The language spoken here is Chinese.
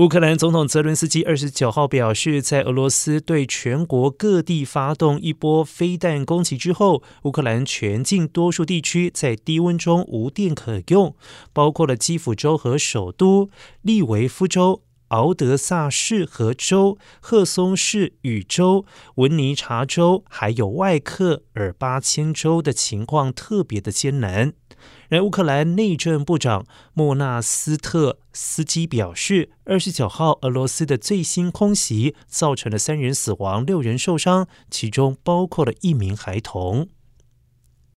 乌克兰总统泽伦斯基二十九号表示，在俄罗斯对全国各地发动一波飞弹攻击之后，乌克兰全境多数地区在低温中无电可用，包括了基辅州和首都利维夫州、敖德萨市和州、赫松市与州、文尼察州，还有外克尔巴千州的情况特别的艰难。而乌克兰内政部长莫纳斯特斯基表示，二十九号俄罗斯的最新空袭造成了三人死亡、六人受伤，其中包括了一名孩童。